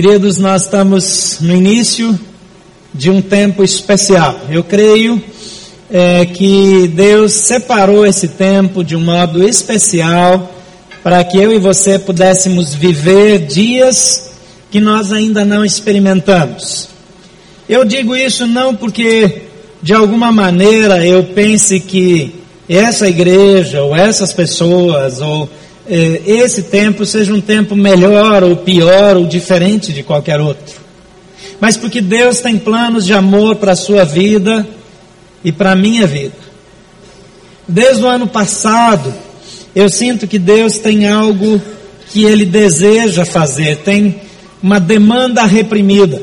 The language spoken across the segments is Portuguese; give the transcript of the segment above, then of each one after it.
Queridos, nós estamos no início de um tempo especial. Eu creio é, que Deus separou esse tempo de um modo especial para que eu e você pudéssemos viver dias que nós ainda não experimentamos. Eu digo isso não porque de alguma maneira eu pense que essa igreja ou essas pessoas ou eh, esse tempo seja um tempo melhor ou pior ou diferente de qualquer outro. Mas porque Deus tem planos de amor para a sua vida e para a minha vida. Desde o ano passado, eu sinto que Deus tem algo que Ele deseja fazer, tem uma demanda reprimida.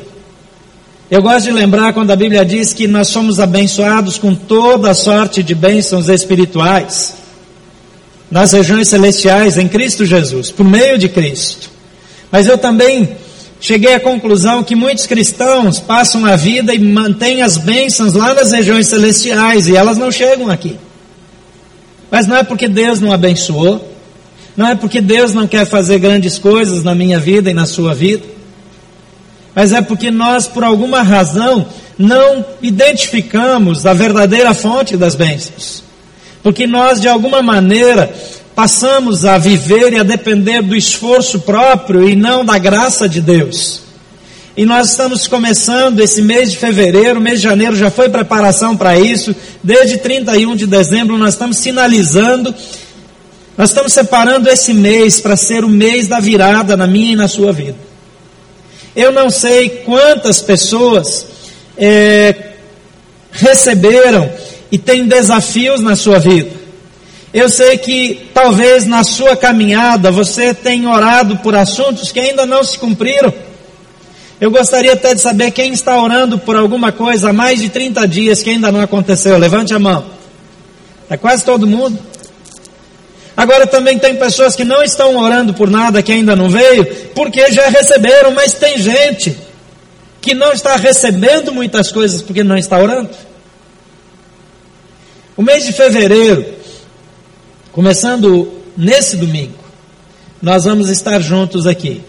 Eu gosto de lembrar quando a Bíblia diz que nós somos abençoados com toda a sorte de bênçãos espirituais nas regiões celestiais em Cristo Jesus, por meio de Cristo. Mas eu também cheguei à conclusão que muitos cristãos passam a vida e mantêm as bênçãos lá nas regiões celestiais e elas não chegam aqui. Mas não é porque Deus não abençoou, não é porque Deus não quer fazer grandes coisas na minha vida e na sua vida, mas é porque nós, por alguma razão, não identificamos a verdadeira fonte das bênçãos porque nós de alguma maneira passamos a viver e a depender do esforço próprio e não da graça de Deus. E nós estamos começando esse mês de fevereiro, mês de janeiro já foi preparação para isso, desde 31 de dezembro nós estamos sinalizando, nós estamos separando esse mês para ser o mês da virada na minha e na sua vida. Eu não sei quantas pessoas é, receberam e tem desafios na sua vida. Eu sei que talvez na sua caminhada você tenha orado por assuntos que ainda não se cumpriram. Eu gostaria até de saber quem está orando por alguma coisa há mais de 30 dias que ainda não aconteceu. Levante a mão. É quase todo mundo. Agora também tem pessoas que não estão orando por nada que ainda não veio, porque já receberam, mas tem gente que não está recebendo muitas coisas porque não está orando. O mês de fevereiro, começando nesse domingo, nós vamos estar juntos aqui.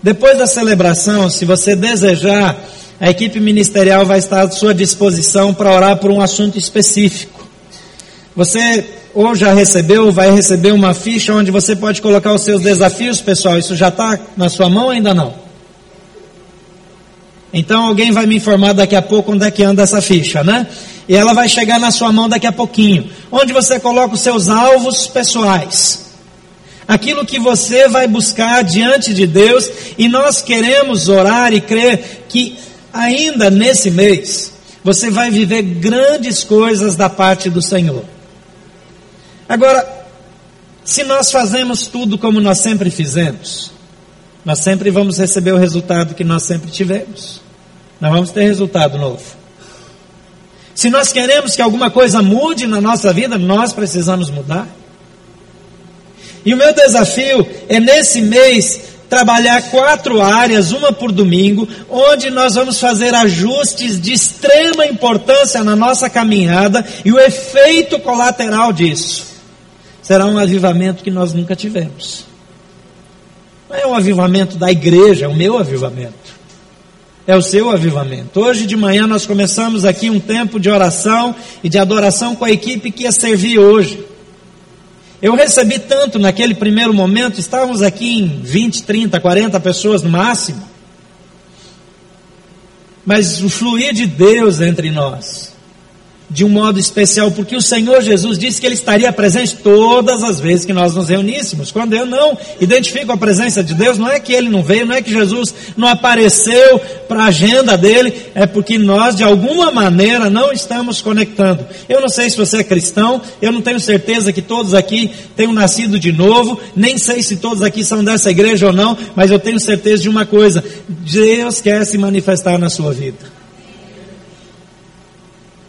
Depois da celebração, se você desejar, a equipe ministerial vai estar à sua disposição para orar por um assunto específico. Você ou já recebeu vai receber uma ficha onde você pode colocar os seus desafios, pessoal. Isso já está na sua mão ou ainda não? Então alguém vai me informar daqui a pouco onde é que anda essa ficha, né? E ela vai chegar na sua mão daqui a pouquinho. Onde você coloca os seus alvos pessoais. Aquilo que você vai buscar diante de Deus. E nós queremos orar e crer que ainda nesse mês você vai viver grandes coisas da parte do Senhor. Agora, se nós fazemos tudo como nós sempre fizemos, nós sempre vamos receber o resultado que nós sempre tivemos. Nós vamos ter resultado novo. Se nós queremos que alguma coisa mude na nossa vida, nós precisamos mudar. E o meu desafio é nesse mês trabalhar quatro áreas, uma por domingo, onde nós vamos fazer ajustes de extrema importância na nossa caminhada e o efeito colateral disso será um avivamento que nós nunca tivemos. Não é um avivamento da igreja, é o meu avivamento é o seu avivamento. Hoje de manhã nós começamos aqui um tempo de oração e de adoração com a equipe que ia servir hoje. Eu recebi tanto naquele primeiro momento, estávamos aqui em 20, 30, 40 pessoas no máximo. Mas o fluir de Deus entre nós de um modo especial, porque o Senhor Jesus disse que Ele estaria presente todas as vezes que nós nos reuníssemos. Quando eu não identifico a presença de Deus, não é que Ele não veio, não é que Jesus não apareceu para a agenda dele, é porque nós de alguma maneira não estamos conectando. Eu não sei se você é cristão, eu não tenho certeza que todos aqui tenham nascido de novo, nem sei se todos aqui são dessa igreja ou não, mas eu tenho certeza de uma coisa: Deus quer se manifestar na sua vida.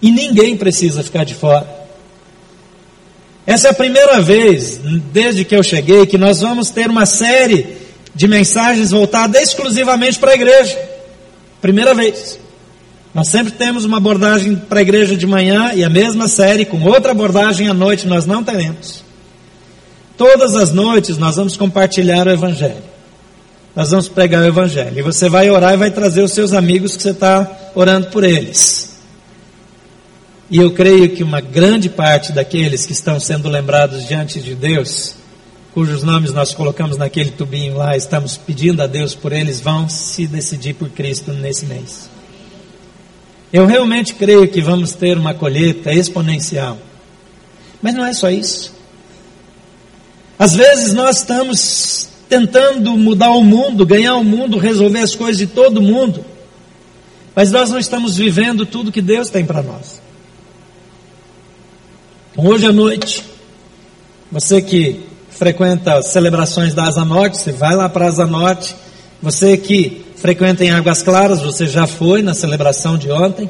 E ninguém precisa ficar de fora. Essa é a primeira vez, desde que eu cheguei, que nós vamos ter uma série de mensagens voltadas exclusivamente para a igreja. Primeira vez. Nós sempre temos uma abordagem para a igreja de manhã e a mesma série com outra abordagem à noite nós não teremos. Todas as noites nós vamos compartilhar o Evangelho. nós vamos pregar o Evangelho. E você vai orar e vai trazer os seus amigos que você está orando por eles. E eu creio que uma grande parte daqueles que estão sendo lembrados diante de Deus, cujos nomes nós colocamos naquele tubinho lá, estamos pedindo a Deus por eles, vão se decidir por Cristo nesse mês. Eu realmente creio que vamos ter uma colheita exponencial. Mas não é só isso. Às vezes nós estamos tentando mudar o mundo, ganhar o mundo, resolver as coisas de todo mundo. Mas nós não estamos vivendo tudo que Deus tem para nós. Hoje à noite, você que frequenta as celebrações da Asa Norte, você vai lá para a Asa Norte. Você que frequenta em Águas Claras, você já foi na celebração de ontem.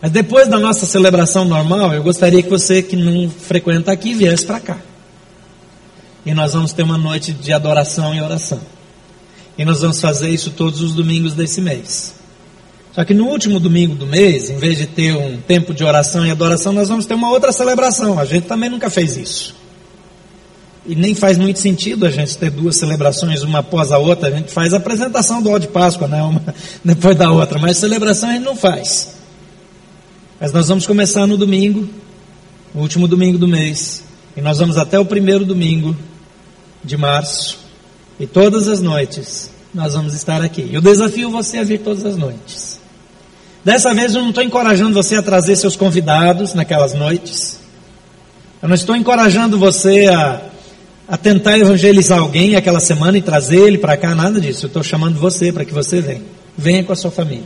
Mas depois da nossa celebração normal, eu gostaria que você que não frequenta aqui viesse para cá. E nós vamos ter uma noite de adoração e oração. E nós vamos fazer isso todos os domingos desse mês. Só que no último domingo do mês, em vez de ter um tempo de oração e adoração, nós vamos ter uma outra celebração. A gente também nunca fez isso. E nem faz muito sentido a gente ter duas celebrações, uma após a outra. A gente faz a apresentação do ó de Páscoa, né? uma depois da outra, mas celebração a gente não faz. Mas nós vamos começar no domingo, no último domingo do mês, e nós vamos até o primeiro domingo de março, e todas as noites nós vamos estar aqui. E o desafio é você a vir todas as noites. Dessa vez eu não estou encorajando você a trazer seus convidados naquelas noites. Eu não estou encorajando você a, a tentar evangelizar alguém aquela semana e trazer ele para cá, nada disso. Eu estou chamando você para que você venha. Venha com a sua família.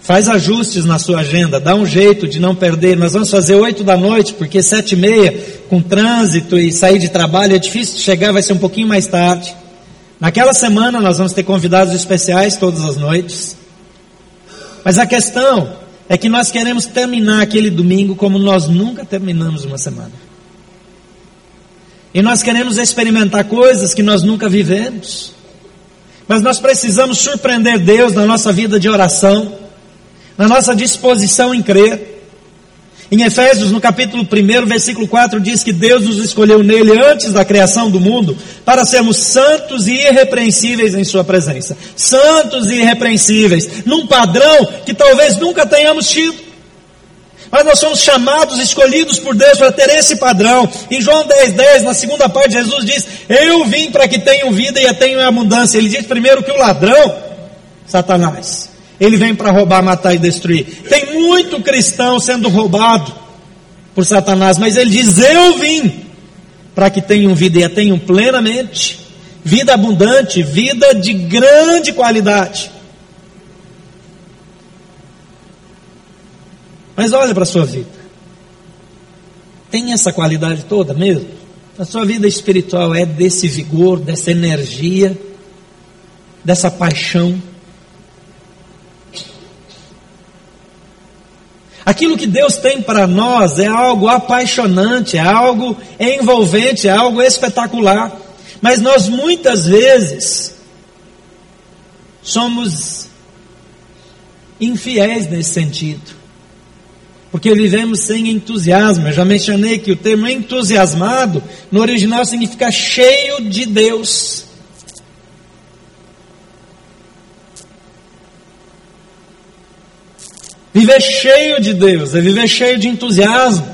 Faz ajustes na sua agenda, dá um jeito de não perder. Nós vamos fazer oito da noite, porque sete e meia, com trânsito e sair de trabalho, é difícil chegar, vai ser um pouquinho mais tarde. Naquela semana nós vamos ter convidados especiais todas as noites. Mas a questão é que nós queremos terminar aquele domingo como nós nunca terminamos uma semana. E nós queremos experimentar coisas que nós nunca vivemos. Mas nós precisamos surpreender Deus na nossa vida de oração na nossa disposição em crer. Em Efésios, no capítulo 1, versículo 4, diz que Deus nos escolheu nele antes da criação do mundo para sermos santos e irrepreensíveis em Sua presença. Santos e irrepreensíveis, num padrão que talvez nunca tenhamos tido. Mas nós somos chamados, escolhidos por Deus para ter esse padrão. Em João 10, 10, na segunda parte, Jesus diz: Eu vim para que tenham vida e tenham abundância. Ele diz primeiro que o ladrão, Satanás, ele vem para roubar, matar e destruir. Tem muito cristão sendo roubado por Satanás, mas ele diz: Eu vim para que tenham vida e a tenham plenamente, vida abundante, vida de grande qualidade. Mas olha para a sua vida. Tem essa qualidade toda mesmo? A sua vida espiritual é desse vigor, dessa energia, dessa paixão. Aquilo que Deus tem para nós é algo apaixonante, é algo envolvente, é algo espetacular. Mas nós muitas vezes somos infiéis nesse sentido. Porque vivemos sem entusiasmo. Eu já mencionei que o termo entusiasmado no original significa cheio de Deus. Viver cheio de Deus, é viver cheio de entusiasmo,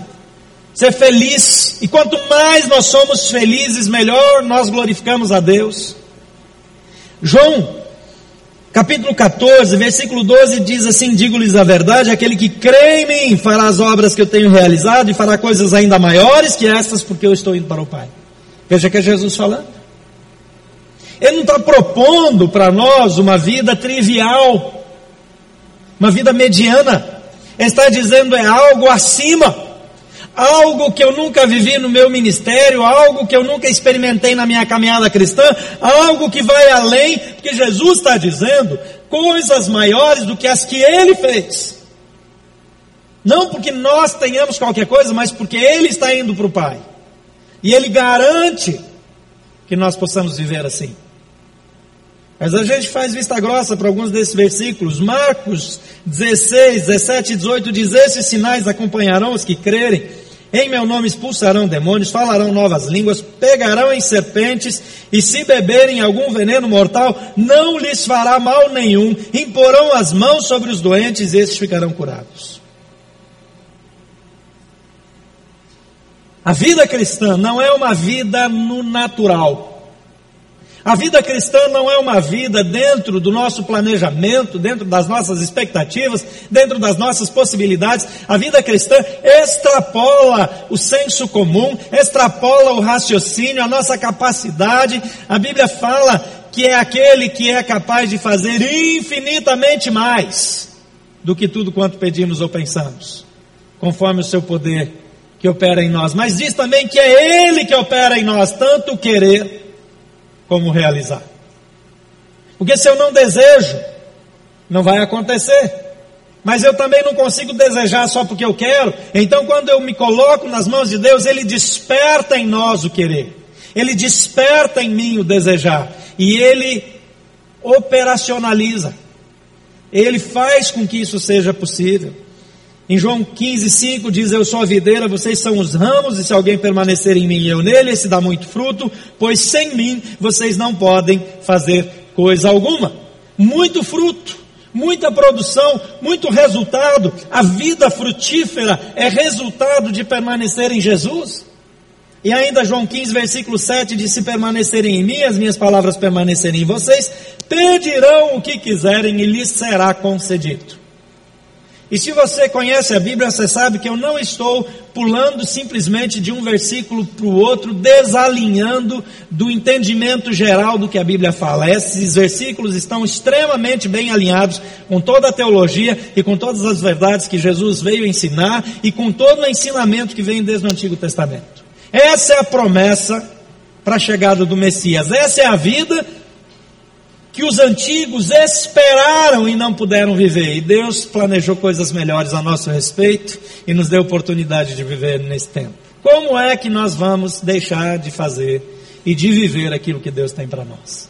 ser feliz. E quanto mais nós somos felizes, melhor nós glorificamos a Deus. João, capítulo 14, versículo 12 diz assim: Digo-lhes a verdade, aquele que crê em mim fará as obras que eu tenho realizado e fará coisas ainda maiores que estas, porque eu estou indo para o Pai. Veja que é Jesus falando. Ele não está propondo para nós uma vida trivial uma vida mediana. Está dizendo é algo acima, algo que eu nunca vivi no meu ministério, algo que eu nunca experimentei na minha caminhada cristã, algo que vai além, porque Jesus está dizendo coisas maiores do que as que ele fez. Não porque nós tenhamos qualquer coisa, mas porque ele está indo para o Pai. E ele garante que nós possamos viver assim. Mas a gente faz vista grossa para alguns desses versículos. Marcos 16, 17 e 18 diz: Esses sinais acompanharão os que crerem. Em meu nome expulsarão demônios, falarão novas línguas, pegarão em serpentes, e se beberem algum veneno mortal, não lhes fará mal nenhum. Imporão as mãos sobre os doentes, e estes ficarão curados. A vida cristã não é uma vida no natural. A vida cristã não é uma vida dentro do nosso planejamento, dentro das nossas expectativas, dentro das nossas possibilidades. A vida cristã extrapola o senso comum, extrapola o raciocínio, a nossa capacidade. A Bíblia fala que é aquele que é capaz de fazer infinitamente mais do que tudo quanto pedimos ou pensamos, conforme o seu poder que opera em nós. Mas diz também que é Ele que opera em nós, tanto querer como realizar. Porque se eu não desejo, não vai acontecer. Mas eu também não consigo desejar só porque eu quero. Então, quando eu me coloco nas mãos de Deus, Ele desperta em nós o querer. Ele desperta em mim o desejar. E Ele operacionaliza. Ele faz com que isso seja possível. Em João 15, 5 diz: Eu sou a videira, vocês são os ramos, e se alguém permanecer em mim e eu nele, esse dá muito fruto, pois sem mim vocês não podem fazer coisa alguma. Muito fruto, muita produção, muito resultado. A vida frutífera é resultado de permanecer em Jesus. E ainda João 15, versículo 7 diz: Se permanecerem em mim, as minhas palavras permanecerem em vocês, pedirão o que quiserem e lhes será concedido. E se você conhece a Bíblia, você sabe que eu não estou pulando simplesmente de um versículo para o outro, desalinhando do entendimento geral do que a Bíblia fala. Esses versículos estão extremamente bem alinhados com toda a teologia e com todas as verdades que Jesus veio ensinar e com todo o ensinamento que vem desde o Antigo Testamento. Essa é a promessa para a chegada do Messias. Essa é a vida que os antigos esperaram e não puderam viver. E Deus planejou coisas melhores a nosso respeito e nos deu oportunidade de viver nesse tempo. Como é que nós vamos deixar de fazer e de viver aquilo que Deus tem para nós?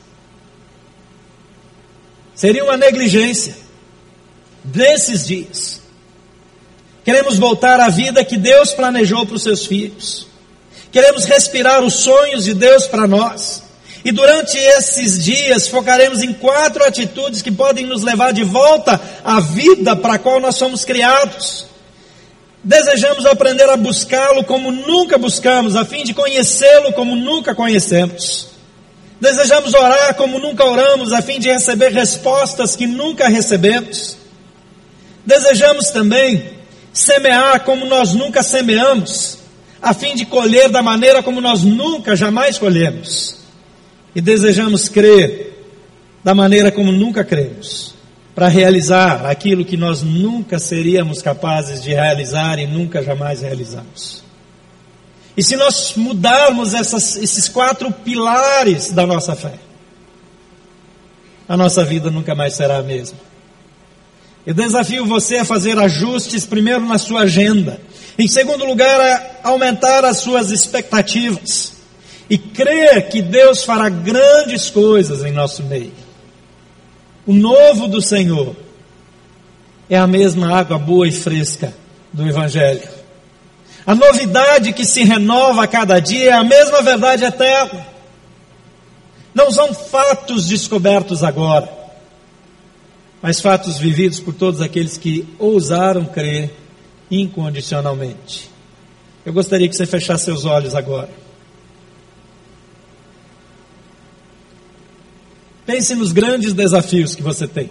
Seria uma negligência desses dias. Queremos voltar à vida que Deus planejou para os seus filhos. Queremos respirar os sonhos de Deus para nós. E durante esses dias focaremos em quatro atitudes que podem nos levar de volta à vida para a qual nós somos criados. Desejamos aprender a buscá-lo como nunca buscamos, a fim de conhecê-lo como nunca conhecemos. Desejamos orar como nunca oramos, a fim de receber respostas que nunca recebemos. Desejamos também semear como nós nunca semeamos, a fim de colher da maneira como nós nunca jamais colhemos e desejamos crer da maneira como nunca cremos, para realizar aquilo que nós nunca seríamos capazes de realizar e nunca jamais realizamos. E se nós mudarmos essas, esses quatro pilares da nossa fé, a nossa vida nunca mais será a mesma. Eu desafio você a fazer ajustes, primeiro na sua agenda, em segundo lugar, a aumentar as suas expectativas e crer que Deus fará grandes coisas em nosso meio. O novo do Senhor é a mesma água boa e fresca do Evangelho. A novidade que se renova a cada dia é a mesma verdade eterna. Não são fatos descobertos agora, mas fatos vividos por todos aqueles que ousaram crer incondicionalmente. Eu gostaria que você fechasse seus olhos agora. Pense nos grandes desafios que você tem.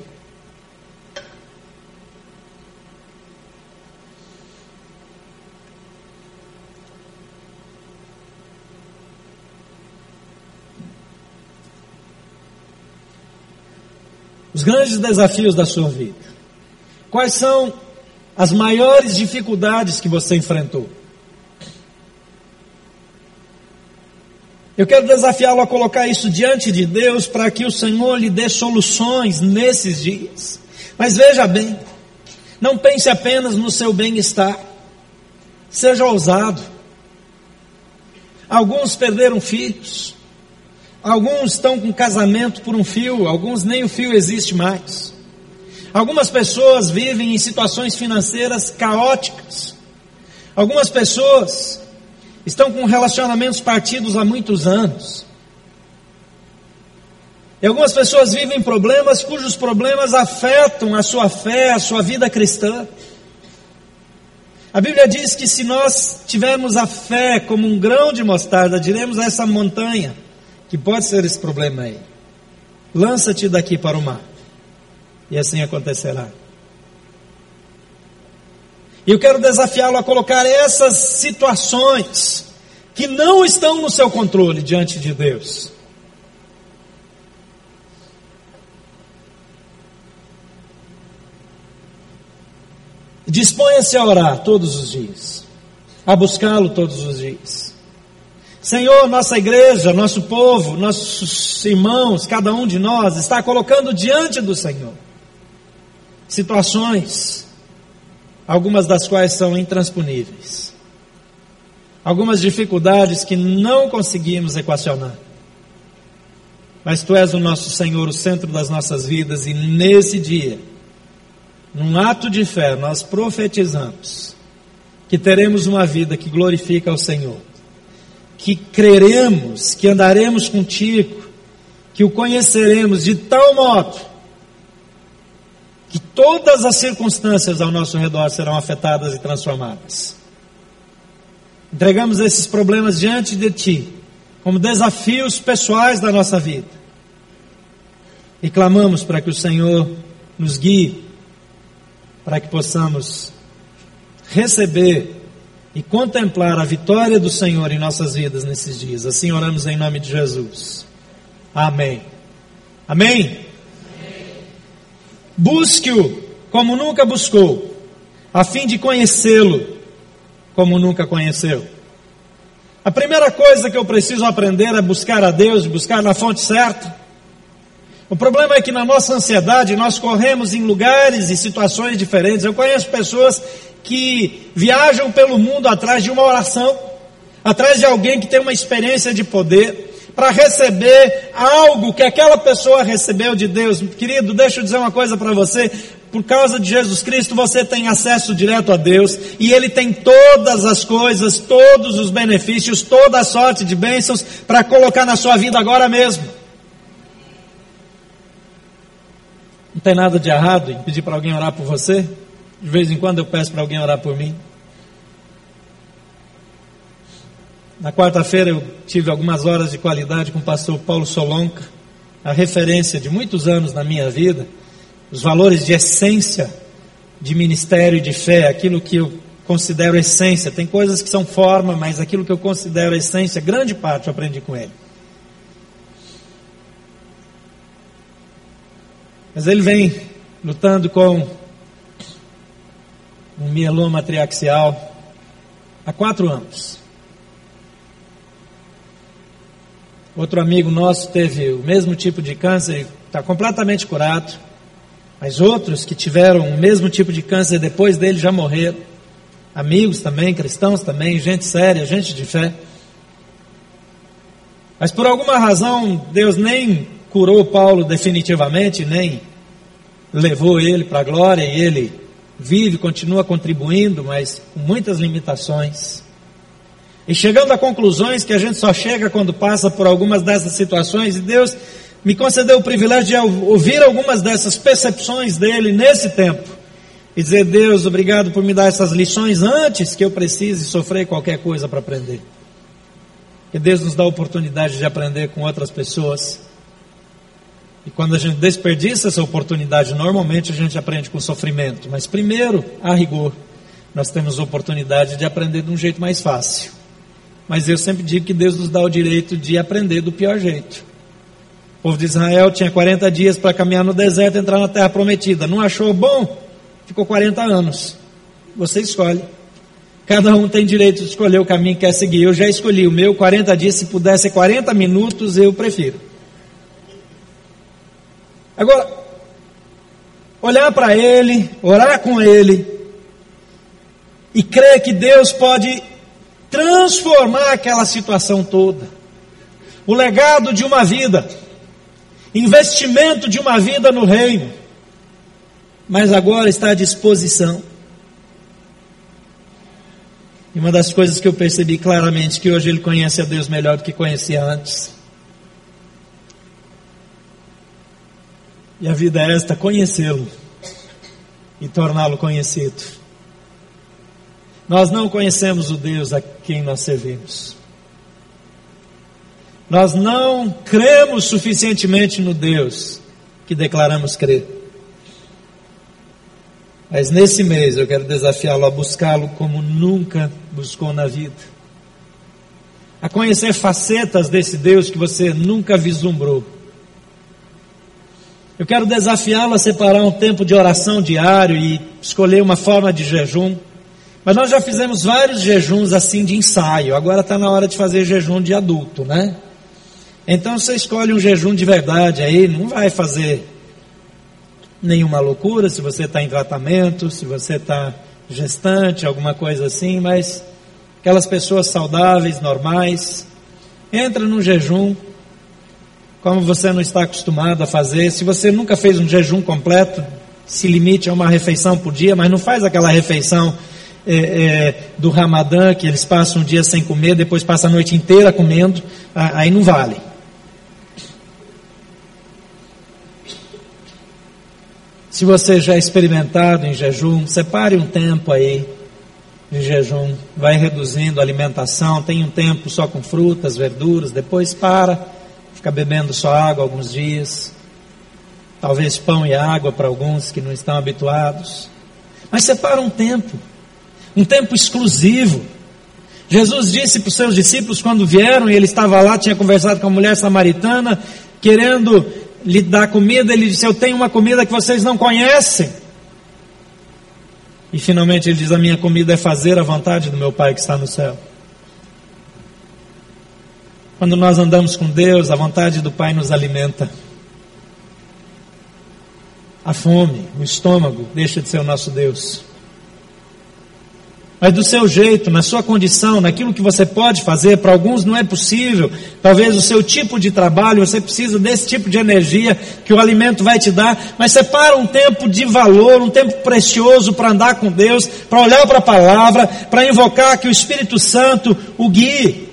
Os grandes desafios da sua vida. Quais são as maiores dificuldades que você enfrentou? Eu quero desafiá-lo a colocar isso diante de Deus para que o Senhor lhe dê soluções nesses dias. Mas veja bem, não pense apenas no seu bem-estar. Seja ousado. Alguns perderam filhos. Alguns estão com casamento por um fio, alguns nem o fio existe mais. Algumas pessoas vivem em situações financeiras caóticas. Algumas pessoas estão com relacionamentos partidos há muitos anos. E algumas pessoas vivem problemas cujos problemas afetam a sua fé, a sua vida cristã. A Bíblia diz que se nós tivermos a fé como um grão de mostarda, diremos a essa montanha, que pode ser esse problema aí, lança-te daqui para o mar. E assim acontecerá. E eu quero desafiá-lo a colocar essas situações que não estão no seu controle diante de Deus. Disponha-se a orar todos os dias, a buscá-lo todos os dias. Senhor, nossa igreja, nosso povo, nossos irmãos, cada um de nós está colocando diante do Senhor situações, algumas das quais são intransponíveis, algumas dificuldades que não conseguimos equacionar. Mas Tu és o nosso Senhor, o centro das nossas vidas, e nesse dia, num ato de fé, nós profetizamos que teremos uma vida que glorifica ao Senhor, que creremos, que andaremos contigo, que o conheceremos de tal modo todas as circunstâncias ao nosso redor serão afetadas e transformadas. Entregamos esses problemas diante de Ti, como desafios pessoais da nossa vida, e clamamos para que o Senhor nos guie para que possamos receber e contemplar a vitória do Senhor em nossas vidas nesses dias. Assim oramos em nome de Jesus. Amém. Amém? Busque-o como nunca buscou, a fim de conhecê-lo como nunca conheceu. A primeira coisa que eu preciso aprender é buscar a Deus, buscar na fonte certa. O problema é que na nossa ansiedade nós corremos em lugares e situações diferentes. Eu conheço pessoas que viajam pelo mundo atrás de uma oração, atrás de alguém que tem uma experiência de poder, para receber algo que aquela pessoa recebeu de Deus. Querido, deixa eu dizer uma coisa para você. Por causa de Jesus Cristo, você tem acesso direto a Deus e Ele tem todas as coisas, todos os benefícios, toda a sorte de bênçãos para colocar na sua vida agora mesmo. Não tem nada de errado em pedir para alguém orar por você. De vez em quando eu peço para alguém orar por mim. Na quarta-feira eu tive algumas horas de qualidade com o pastor Paulo Solonca, a referência de muitos anos na minha vida, os valores de essência de ministério e de fé, aquilo que eu considero essência. Tem coisas que são forma, mas aquilo que eu considero essência, grande parte eu aprendi com ele. Mas ele vem lutando com um mieloma triaxial há quatro anos. Outro amigo nosso teve o mesmo tipo de câncer e está completamente curado. Mas outros que tiveram o mesmo tipo de câncer depois dele já morreram. Amigos também, cristãos também, gente séria, gente de fé. Mas por alguma razão, Deus nem curou Paulo definitivamente, nem levou ele para a glória e ele vive, continua contribuindo, mas com muitas limitações. E chegando a conclusões que a gente só chega quando passa por algumas dessas situações, e Deus me concedeu o privilégio de ouvir algumas dessas percepções dele nesse tempo. E dizer, Deus, obrigado por me dar essas lições antes que eu precise sofrer qualquer coisa para aprender. Que Deus nos dá a oportunidade de aprender com outras pessoas e quando a gente desperdiça essa oportunidade, normalmente a gente aprende com sofrimento. Mas primeiro, a rigor, nós temos a oportunidade de aprender de um jeito mais fácil. Mas eu sempre digo que Deus nos dá o direito de aprender do pior jeito. O povo de Israel tinha 40 dias para caminhar no deserto e entrar na terra prometida. Não achou bom? Ficou 40 anos. Você escolhe. Cada um tem direito de escolher o caminho que quer seguir. Eu já escolhi o meu, 40 dias, se pudesse 40 minutos, eu prefiro. Agora, olhar para Ele, orar com Ele e crer que Deus pode transformar aquela situação toda. O legado de uma vida, investimento de uma vida no reino, mas agora está à disposição. E uma das coisas que eu percebi claramente que hoje ele conhece a Deus melhor do que conhecia antes. E a vida é esta: conhecê-lo e torná-lo conhecido. Nós não conhecemos o Deus a quem nós servimos. Nós não cremos suficientemente no Deus que declaramos crer. Mas nesse mês eu quero desafiá-lo a buscá-lo como nunca buscou na vida. A conhecer facetas desse Deus que você nunca vislumbrou. Eu quero desafiá-lo a separar um tempo de oração diário e escolher uma forma de jejum. Mas nós já fizemos vários jejuns assim de ensaio. Agora está na hora de fazer jejum de adulto, né? Então você escolhe um jejum de verdade aí, não vai fazer nenhuma loucura se você está em tratamento, se você está gestante, alguma coisa assim, mas aquelas pessoas saudáveis, normais, entra no jejum, como você não está acostumado a fazer. Se você nunca fez um jejum completo, se limite a uma refeição por dia, mas não faz aquela refeição é, é, do Ramadã, que eles passam um dia sem comer, depois passam a noite inteira comendo, aí não vale. Se você já é experimentado em jejum, separe um tempo aí de jejum, vai reduzindo a alimentação, tem um tempo só com frutas, verduras, depois para, fica bebendo só água alguns dias, talvez pão e água para alguns que não estão habituados, mas separa um tempo, um tempo exclusivo. Jesus disse para os seus discípulos quando vieram e ele estava lá, tinha conversado com a mulher samaritana, querendo lhe dá comida, ele disse: Eu tenho uma comida que vocês não conhecem. E finalmente ele diz: A minha comida é fazer a vontade do meu Pai que está no céu. Quando nós andamos com Deus, a vontade do Pai nos alimenta. A fome, o estômago, deixa de ser o nosso Deus mas do seu jeito, na sua condição, naquilo que você pode fazer. Para alguns não é possível. Talvez o seu tipo de trabalho, você precisa desse tipo de energia que o alimento vai te dar. Mas separa um tempo de valor, um tempo precioso para andar com Deus, para olhar para a palavra, para invocar que o Espírito Santo o guie.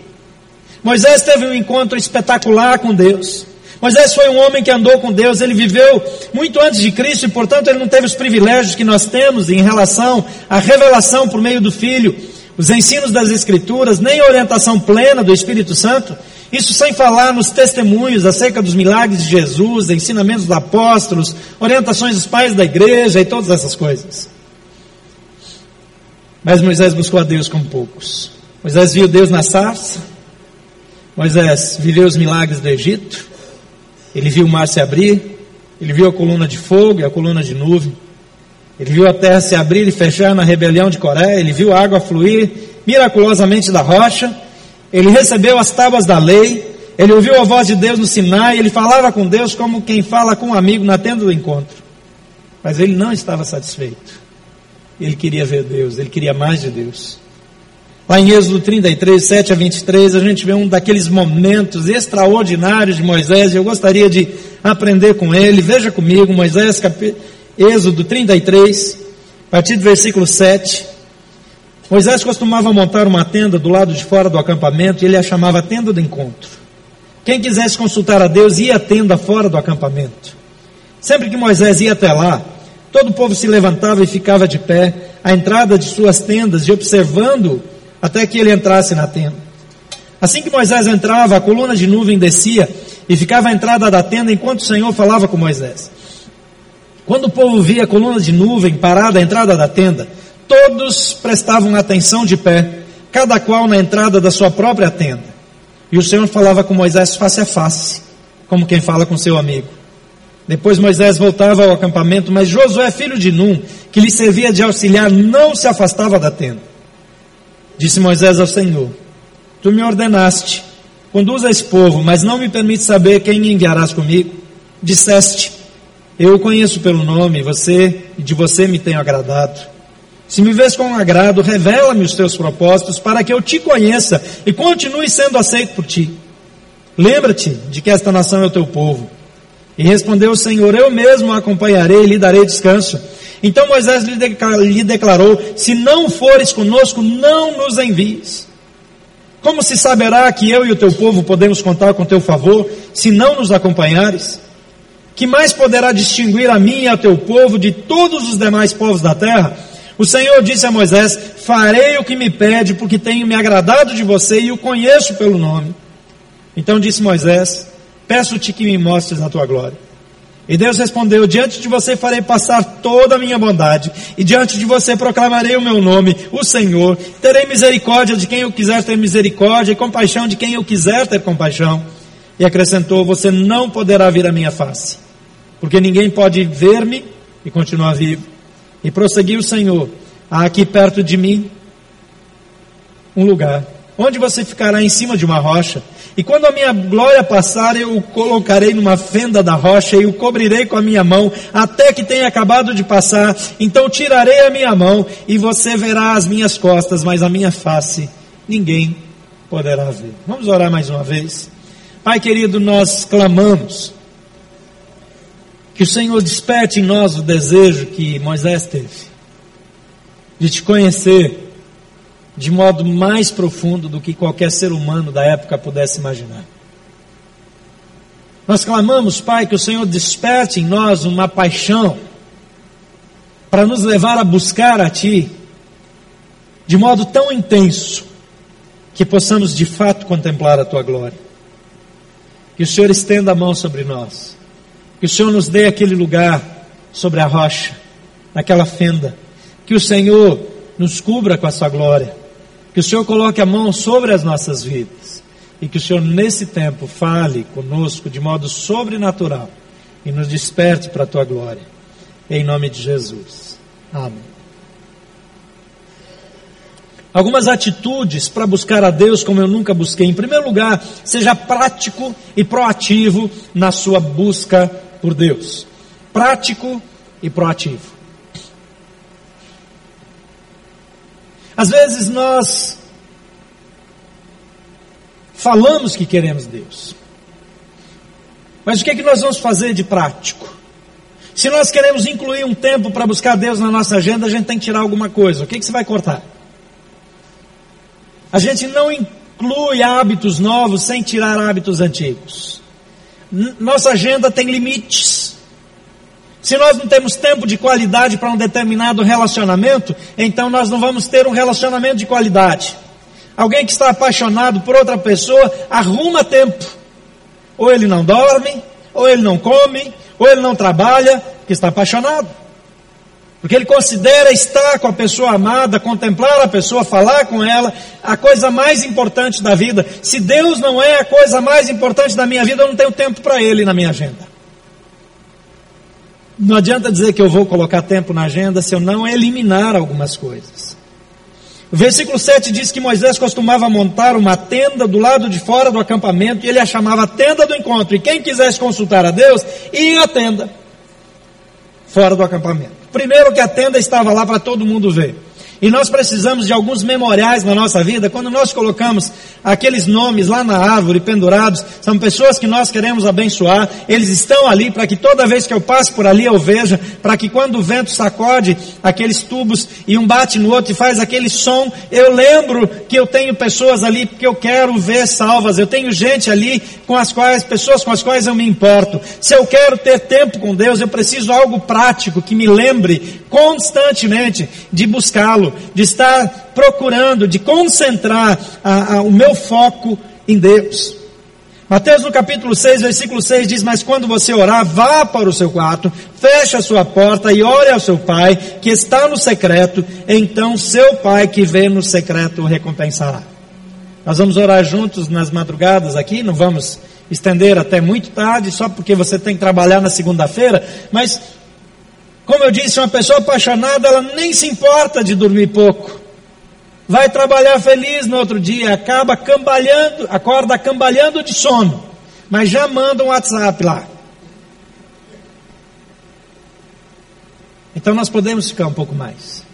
Moisés teve um encontro espetacular com Deus. Moisés foi um homem que andou com Deus, ele viveu muito antes de Cristo e, portanto, ele não teve os privilégios que nós temos em relação à revelação por meio do Filho, os ensinos das Escrituras, nem a orientação plena do Espírito Santo. Isso sem falar nos testemunhos acerca dos milagres de Jesus, ensinamentos dos apóstolos, orientações dos pais da igreja e todas essas coisas. Mas Moisés buscou a Deus como poucos. Moisés viu Deus na sarça, Moisés viveu os milagres do Egito, ele viu o mar se abrir, ele viu a coluna de fogo e a coluna de nuvem. Ele viu a terra se abrir e fechar na rebelião de Coré, ele viu a água fluir miraculosamente da rocha, ele recebeu as tábuas da lei, ele ouviu a voz de Deus no Sinai, ele falava com Deus como quem fala com um amigo na tenda do encontro. Mas ele não estava satisfeito. Ele queria ver Deus, ele queria mais de Deus. Lá em Êxodo 33, 7 a 23, a gente vê um daqueles momentos extraordinários de Moisés, e eu gostaria de aprender com ele. Veja comigo, Moisés, cap... Êxodo 33, a partir do versículo 7. Moisés costumava montar uma tenda do lado de fora do acampamento e ele a chamava tenda do encontro. Quem quisesse consultar a Deus ia à tenda fora do acampamento. Sempre que Moisés ia até lá, todo o povo se levantava e ficava de pé à entrada de suas tendas e observando até que ele entrasse na tenda. Assim que Moisés entrava, a coluna de nuvem descia e ficava à entrada da tenda enquanto o Senhor falava com Moisés. Quando o povo via a coluna de nuvem parada à entrada da tenda, todos prestavam atenção de pé, cada qual na entrada da sua própria tenda. E o Senhor falava com Moisés face a face, como quem fala com seu amigo. Depois Moisés voltava ao acampamento, mas Josué, filho de Num, que lhe servia de auxiliar, não se afastava da tenda. Disse Moisés ao Senhor: Tu me ordenaste, conduza esse povo, mas não me permite saber quem enviarás comigo. Disseste: Eu o conheço pelo nome, você e de você me tenho agradado. Se me vês com agrado, revela-me os teus propósitos para que eu te conheça e continue sendo aceito por ti. Lembra-te de que esta nação é o teu povo. E respondeu o Senhor: Eu mesmo a acompanharei e lhe darei descanso. Então Moisés lhe declarou: Se não fores conosco, não nos envies. Como se saberá que eu e o teu povo podemos contar com teu favor, se não nos acompanhares? Que mais poderá distinguir a mim e a teu povo de todos os demais povos da terra? O Senhor disse a Moisés: Farei o que me pede, porque tenho me agradado de você e o conheço pelo nome. Então disse Moisés: Peço-te que me mostres a tua glória. E Deus respondeu: Diante de você farei passar toda a minha bondade, e diante de você proclamarei o meu nome, o Senhor. Terei misericórdia de quem eu quiser ter misericórdia, e compaixão de quem eu quiser ter compaixão. E acrescentou: Você não poderá vir à minha face, porque ninguém pode ver-me e continuar vivo. E prosseguiu o Senhor: Há aqui perto de mim um lugar, onde você ficará em cima de uma rocha e quando a minha glória passar, eu o colocarei numa fenda da rocha e o cobrirei com a minha mão, até que tenha acabado de passar. Então tirarei a minha mão e você verá as minhas costas, mas a minha face ninguém poderá ver. Vamos orar mais uma vez. Pai querido, nós clamamos que o Senhor desperte em nós o desejo que Moisés teve de te conhecer de modo mais profundo do que qualquer ser humano da época pudesse imaginar. Nós clamamos, Pai, que o Senhor desperte em nós uma paixão para nos levar a buscar a Ti de modo tão intenso que possamos de fato contemplar a Tua glória. Que o Senhor estenda a mão sobre nós. Que o Senhor nos dê aquele lugar sobre a rocha, naquela fenda. Que o Senhor nos cubra com a Sua glória que o Senhor coloque a mão sobre as nossas vidas e que o Senhor, nesse tempo, fale conosco de modo sobrenatural e nos desperte para a tua glória. Em nome de Jesus. Amém. Algumas atitudes para buscar a Deus como eu nunca busquei. Em primeiro lugar, seja prático e proativo na sua busca por Deus. Prático e proativo. Às vezes nós falamos que queremos Deus. Mas o que é que nós vamos fazer de prático? Se nós queremos incluir um tempo para buscar Deus na nossa agenda, a gente tem que tirar alguma coisa. O que, é que você vai cortar? A gente não inclui hábitos novos sem tirar hábitos antigos. Nossa agenda tem limites. Se nós não temos tempo de qualidade para um determinado relacionamento, então nós não vamos ter um relacionamento de qualidade. Alguém que está apaixonado por outra pessoa, arruma tempo. Ou ele não dorme, ou ele não come, ou ele não trabalha, porque está apaixonado. Porque ele considera estar com a pessoa amada, contemplar a pessoa, falar com ela, a coisa mais importante da vida. Se Deus não é a coisa mais importante da minha vida, eu não tenho tempo para Ele na minha agenda. Não adianta dizer que eu vou colocar tempo na agenda se eu não eliminar algumas coisas. O versículo 7 diz que Moisés costumava montar uma tenda do lado de fora do acampamento e ele a chamava tenda do encontro. E quem quisesse consultar a Deus, ia à tenda, fora do acampamento. Primeiro que a tenda estava lá para todo mundo ver. E nós precisamos de alguns memoriais na nossa vida. Quando nós colocamos aqueles nomes lá na árvore pendurados, são pessoas que nós queremos abençoar. Eles estão ali para que toda vez que eu passe por ali eu veja, para que quando o vento sacode aqueles tubos e um bate no outro e faz aquele som, eu lembro que eu tenho pessoas ali porque eu quero ver salvas. Eu tenho gente ali com as quais, pessoas com as quais eu me importo. Se eu quero ter tempo com Deus, eu preciso algo prático que me lembre constantemente de de estar procurando, de concentrar a, a, o meu foco em Deus. Mateus no capítulo 6, versículo 6 diz: Mas quando você orar, vá para o seu quarto, feche a sua porta e ore ao seu pai, que está no secreto, então seu pai que vê no secreto o recompensará. Nós vamos orar juntos nas madrugadas aqui, não vamos estender até muito tarde, só porque você tem que trabalhar na segunda-feira, mas como eu disse, uma pessoa apaixonada, ela nem se importa de dormir pouco. Vai trabalhar feliz no outro dia, acaba cambalhando, acorda cambalhando de sono, mas já manda um WhatsApp lá. Então nós podemos ficar um pouco mais.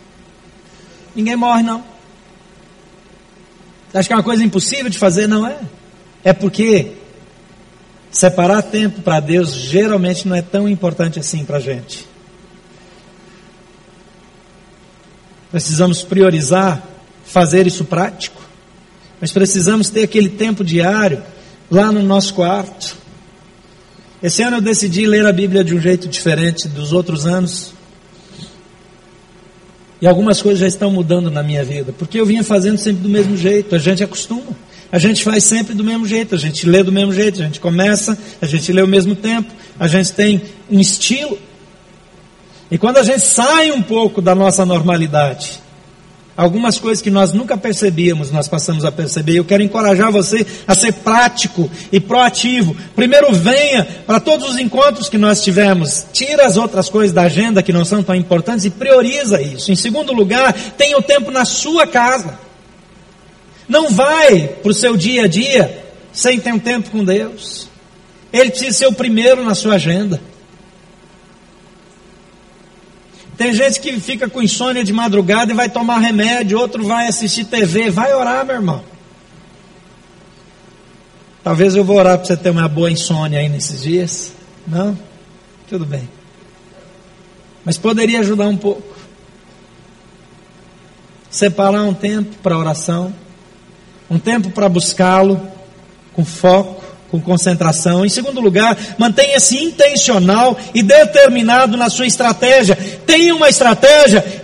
Ninguém morre, não. Acho que é uma coisa impossível de fazer? Não é. É porque separar tempo para Deus geralmente não é tão importante assim para a gente. Precisamos priorizar, fazer isso prático. Mas precisamos ter aquele tempo diário lá no nosso quarto. Esse ano eu decidi ler a Bíblia de um jeito diferente dos outros anos. E algumas coisas já estão mudando na minha vida, porque eu vinha fazendo sempre do mesmo jeito, a gente acostuma. A gente faz sempre do mesmo jeito, a gente lê do mesmo jeito, a gente começa, a gente lê ao mesmo tempo, a gente tem um estilo. E quando a gente sai um pouco da nossa normalidade, Algumas coisas que nós nunca percebíamos, nós passamos a perceber. Eu quero encorajar você a ser prático e proativo. Primeiro, venha para todos os encontros que nós tivemos. Tira as outras coisas da agenda que não são tão importantes e prioriza isso. Em segundo lugar, tenha o tempo na sua casa. Não vai para o seu dia a dia sem ter um tempo com Deus. Ele precisa ser o primeiro na sua agenda. Tem gente que fica com insônia de madrugada e vai tomar remédio, outro vai assistir TV, vai orar, meu irmão. Talvez eu vou orar para você ter uma boa insônia aí nesses dias. Não? Tudo bem. Mas poderia ajudar um pouco. Separar um tempo para oração, um tempo para buscá-lo com foco com concentração. Em segundo lugar, mantenha-se intencional e determinado na sua estratégia. Tenha uma estratégia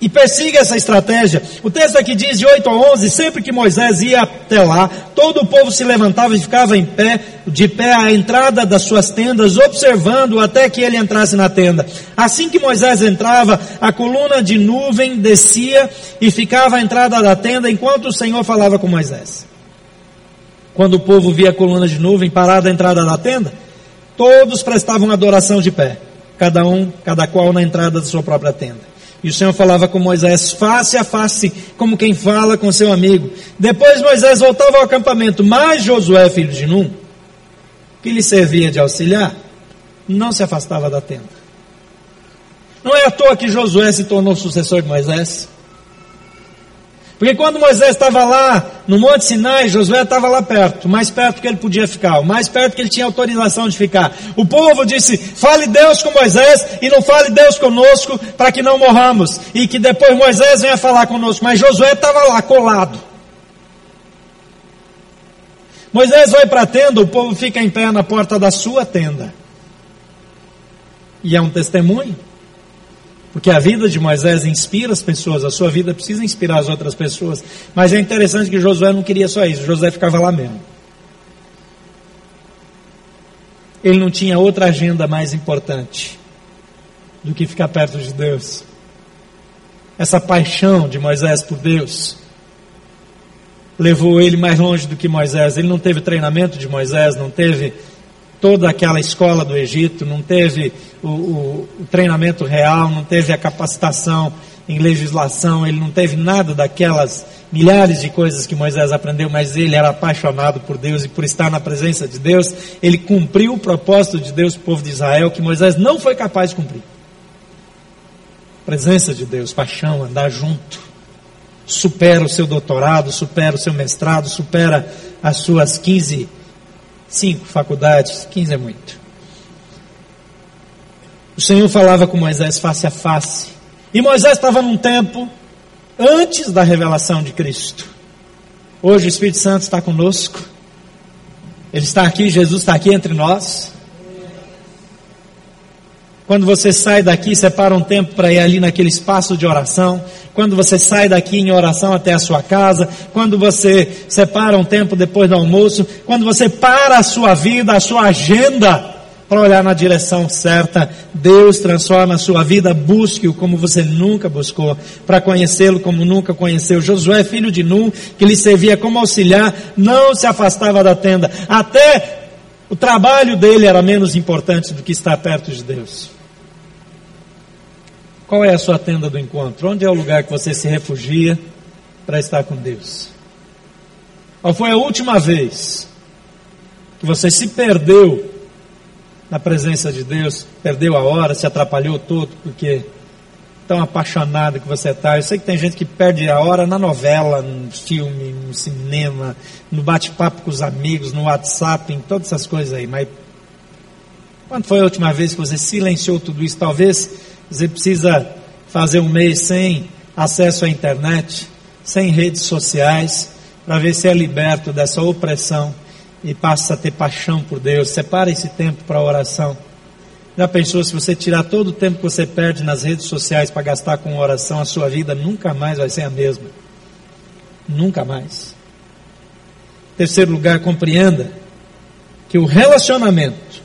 e persiga essa estratégia. O texto aqui diz de 8 a 11, sempre que Moisés ia até lá, todo o povo se levantava e ficava em pé, de pé à entrada das suas tendas, observando até que ele entrasse na tenda. Assim que Moisés entrava, a coluna de nuvem descia e ficava à entrada da tenda enquanto o Senhor falava com Moisés. Quando o povo via a coluna de nuvem parada à entrada da tenda, todos prestavam adoração de pé, cada um, cada qual na entrada da sua própria tenda. E o Senhor falava com Moisés face a face, como quem fala com seu amigo. Depois Moisés voltava ao acampamento, mas Josué, filho de Num, que lhe servia de auxiliar, não se afastava da tenda. Não é à toa que Josué se tornou sucessor de Moisés. Porque quando Moisés estava lá no Monte Sinai, Josué estava lá perto, mais perto que ele podia ficar, o mais perto que ele tinha autorização de ficar. O povo disse: fale Deus com Moisés e não fale Deus conosco para que não morramos. E que depois Moisés venha falar conosco. Mas Josué estava lá colado. Moisés vai para a tenda, o povo fica em pé na porta da sua tenda. E é um testemunho. Porque a vida de Moisés inspira as pessoas, a sua vida precisa inspirar as outras pessoas. Mas é interessante que Josué não queria só isso, Josué ficava lá mesmo. Ele não tinha outra agenda mais importante do que ficar perto de Deus. Essa paixão de Moisés por Deus levou ele mais longe do que Moisés. Ele não teve treinamento de Moisés, não teve toda aquela escola do Egito, não teve o, o, o, treinamento real, não teve a capacitação em legislação, ele não teve nada daquelas milhares de coisas que Moisés aprendeu, mas ele era apaixonado por Deus e por estar na presença de Deus, ele cumpriu o propósito de Deus o povo de Israel que Moisés não foi capaz de cumprir. Presença de Deus, paixão, andar junto, supera o seu doutorado, supera o seu mestrado, supera as suas 15 Cinco faculdades, quinze é muito. O Senhor falava com Moisés face a face. E Moisés estava num tempo antes da revelação de Cristo. Hoje o Espírito Santo está conosco. Ele está aqui, Jesus está aqui entre nós. Quando você sai daqui, separa um tempo para ir ali naquele espaço de oração. Quando você sai daqui em oração até a sua casa. Quando você separa um tempo depois do almoço. Quando você para a sua vida, a sua agenda para olhar na direção certa. Deus transforma a sua vida, busque-o como você nunca buscou, para conhecê-lo como nunca conheceu. Josué, filho de Num, que lhe servia como auxiliar, não se afastava da tenda. Até o trabalho dele era menos importante do que estar perto de Deus. Qual é a sua tenda do encontro? Onde é o lugar que você se refugia para estar com Deus? Qual foi a última vez que você se perdeu na presença de Deus, perdeu a hora, se atrapalhou todo, porque tão apaixonado que você está. Eu sei que tem gente que perde a hora na novela, no filme, no cinema, no bate-papo com os amigos, no WhatsApp, em todas essas coisas aí. Mas quando foi a última vez que você silenciou tudo isso? Talvez você precisa fazer um mês sem acesso à internet, sem redes sociais, para ver se é liberto dessa opressão e passa a ter paixão por Deus. Separa esse tempo para oração. Já pensou se você tirar todo o tempo que você perde nas redes sociais para gastar com oração, a sua vida nunca mais vai ser a mesma. Nunca mais. Terceiro lugar, compreenda que o relacionamento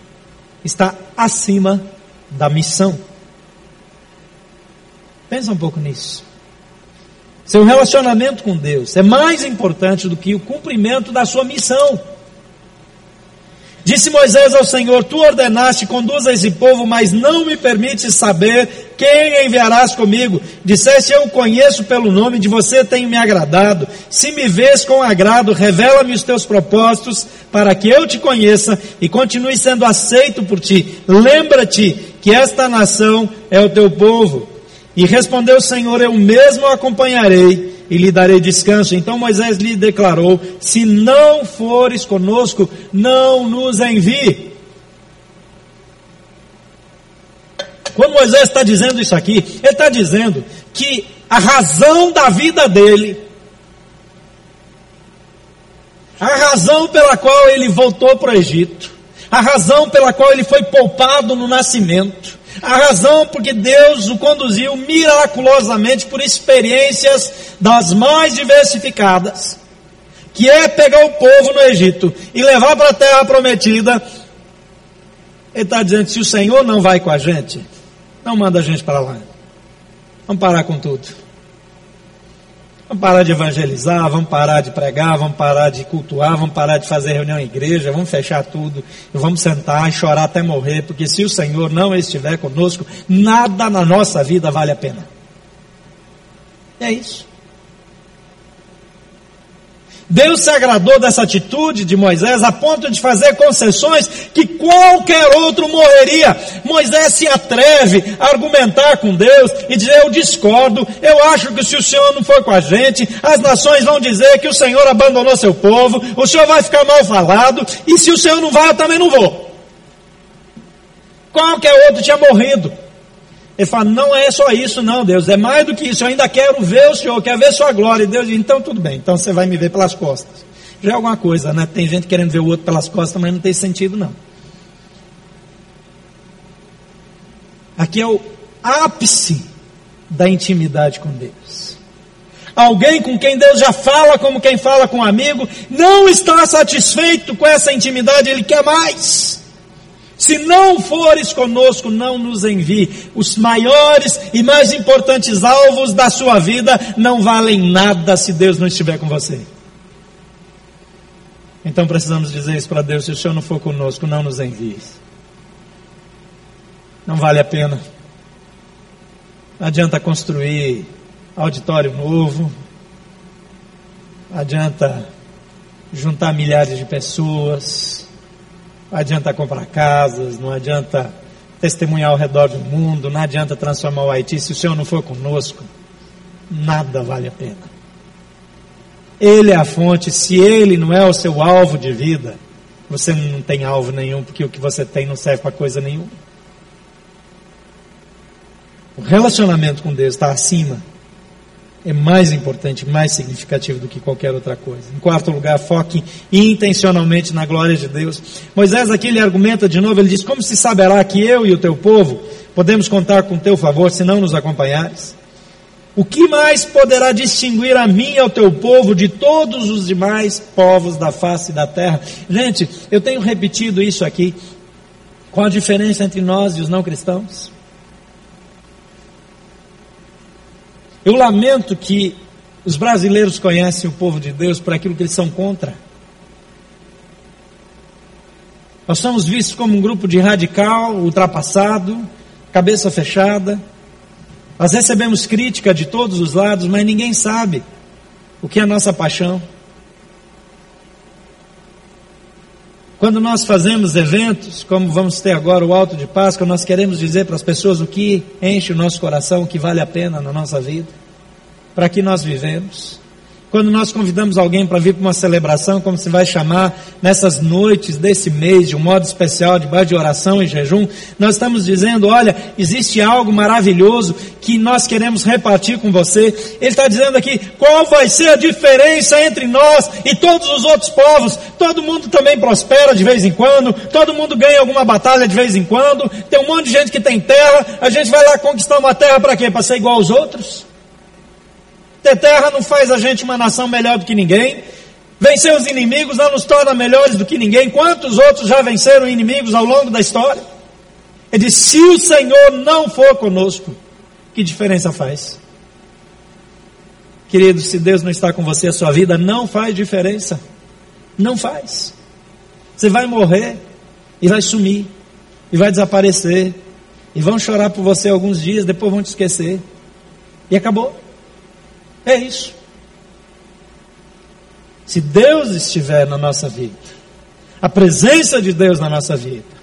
está acima da missão. Pensa um pouco nisso. Seu relacionamento com Deus é mais importante do que o cumprimento da sua missão. Disse Moisés ao Senhor: Tu ordenaste, conduza esse povo, mas não me permites saber quem enviarás comigo. Disseste: Eu o conheço pelo nome, de você tenho me agradado. Se me vês com agrado, revela-me os teus propósitos, para que eu te conheça e continue sendo aceito por ti. Lembra-te que esta nação é o teu povo. E respondeu o Senhor: Eu mesmo acompanharei e lhe darei descanso. Então Moisés lhe declarou: Se não fores conosco, não nos envie. Quando Moisés está dizendo isso aqui, ele está dizendo que a razão da vida dele, a razão pela qual ele voltou para o Egito, a razão pela qual ele foi poupado no nascimento, a razão porque Deus o conduziu miraculosamente por experiências das mais diversificadas, que é pegar o povo no Egito e levar para a terra prometida. Ele está dizendo: se o Senhor não vai com a gente, não manda a gente para lá. Vamos parar com tudo. Vamos parar de evangelizar, vamos parar de pregar, vamos parar de cultuar, vamos parar de fazer reunião em igreja, vamos fechar tudo vamos sentar e chorar até morrer, porque se o Senhor não estiver conosco, nada na nossa vida vale a pena. É isso. Deus se agradou dessa atitude de Moisés a ponto de fazer concessões que qualquer outro morreria. Moisés se atreve a argumentar com Deus e dizer: Eu discordo, eu acho que se o Senhor não for com a gente, as nações vão dizer que o Senhor abandonou seu povo, o Senhor vai ficar mal falado, e se o Senhor não vai, eu também não vou. Qualquer outro tinha morrido. Ele fala, não é só isso não, Deus, é mais do que isso, eu ainda quero ver o Senhor, quero ver sua glória. E Deus diz, então tudo bem, então você vai me ver pelas costas. Já é alguma coisa, né? Tem gente querendo ver o outro pelas costas, mas não tem sentido não. Aqui é o ápice da intimidade com Deus. Alguém com quem Deus já fala como quem fala com um amigo, não está satisfeito com essa intimidade, ele quer mais. Se não fores conosco, não nos envie. Os maiores e mais importantes alvos da sua vida não valem nada se Deus não estiver com você. Então precisamos dizer isso para Deus: se o Senhor não for conosco, não nos envie. Não vale a pena. Não adianta construir auditório novo. Adianta juntar milhares de pessoas não adianta comprar casas, não adianta testemunhar ao redor do mundo, não adianta transformar o Haiti. Se o Senhor não for conosco, nada vale a pena. Ele é a fonte, se ele não é o seu alvo de vida, você não tem alvo nenhum, porque o que você tem não serve para coisa nenhuma. O relacionamento com Deus está acima é mais importante, mais significativo do que qualquer outra coisa. Em quarto lugar, foque intencionalmente na glória de Deus. Moisés aqui ele argumenta de novo, ele diz: Como se saberá que eu e o teu povo podemos contar com teu favor se não nos acompanhares? O que mais poderá distinguir a mim e ao teu povo de todos os demais povos da face da terra? Gente, eu tenho repetido isso aqui. Qual a diferença entre nós e os não cristãos? Eu lamento que os brasileiros conhecem o povo de Deus por aquilo que eles são contra. Nós somos vistos como um grupo de radical, ultrapassado, cabeça fechada. Nós recebemos crítica de todos os lados, mas ninguém sabe o que é a nossa paixão. Quando nós fazemos eventos, como vamos ter agora o Alto de Páscoa, nós queremos dizer para as pessoas o que enche o nosso coração, o que vale a pena na nossa vida, para que nós vivemos. Quando nós convidamos alguém para vir para uma celebração, como se vai chamar, nessas noites desse mês, de um modo especial, debaixo de oração e jejum, nós estamos dizendo: olha, existe algo maravilhoso que nós queremos repartir com você. Ele está dizendo aqui: qual vai ser a diferença entre nós e todos os outros povos? Todo mundo também prospera de vez em quando, todo mundo ganha alguma batalha de vez em quando, tem um monte de gente que tem terra, a gente vai lá conquistar uma terra para quê? Para ser igual aos outros? Ter terra não faz a gente uma nação melhor do que ninguém. Vencer os inimigos não nos torna melhores do que ninguém. Quantos outros já venceram inimigos ao longo da história? Ele diz: se o Senhor não for conosco, que diferença faz? Querido, se Deus não está com você, a sua vida não faz diferença. Não faz. Você vai morrer e vai sumir e vai desaparecer e vão chorar por você alguns dias, depois vão te esquecer. E acabou. É isso. Se Deus estiver na nossa vida, a presença de Deus na nossa vida,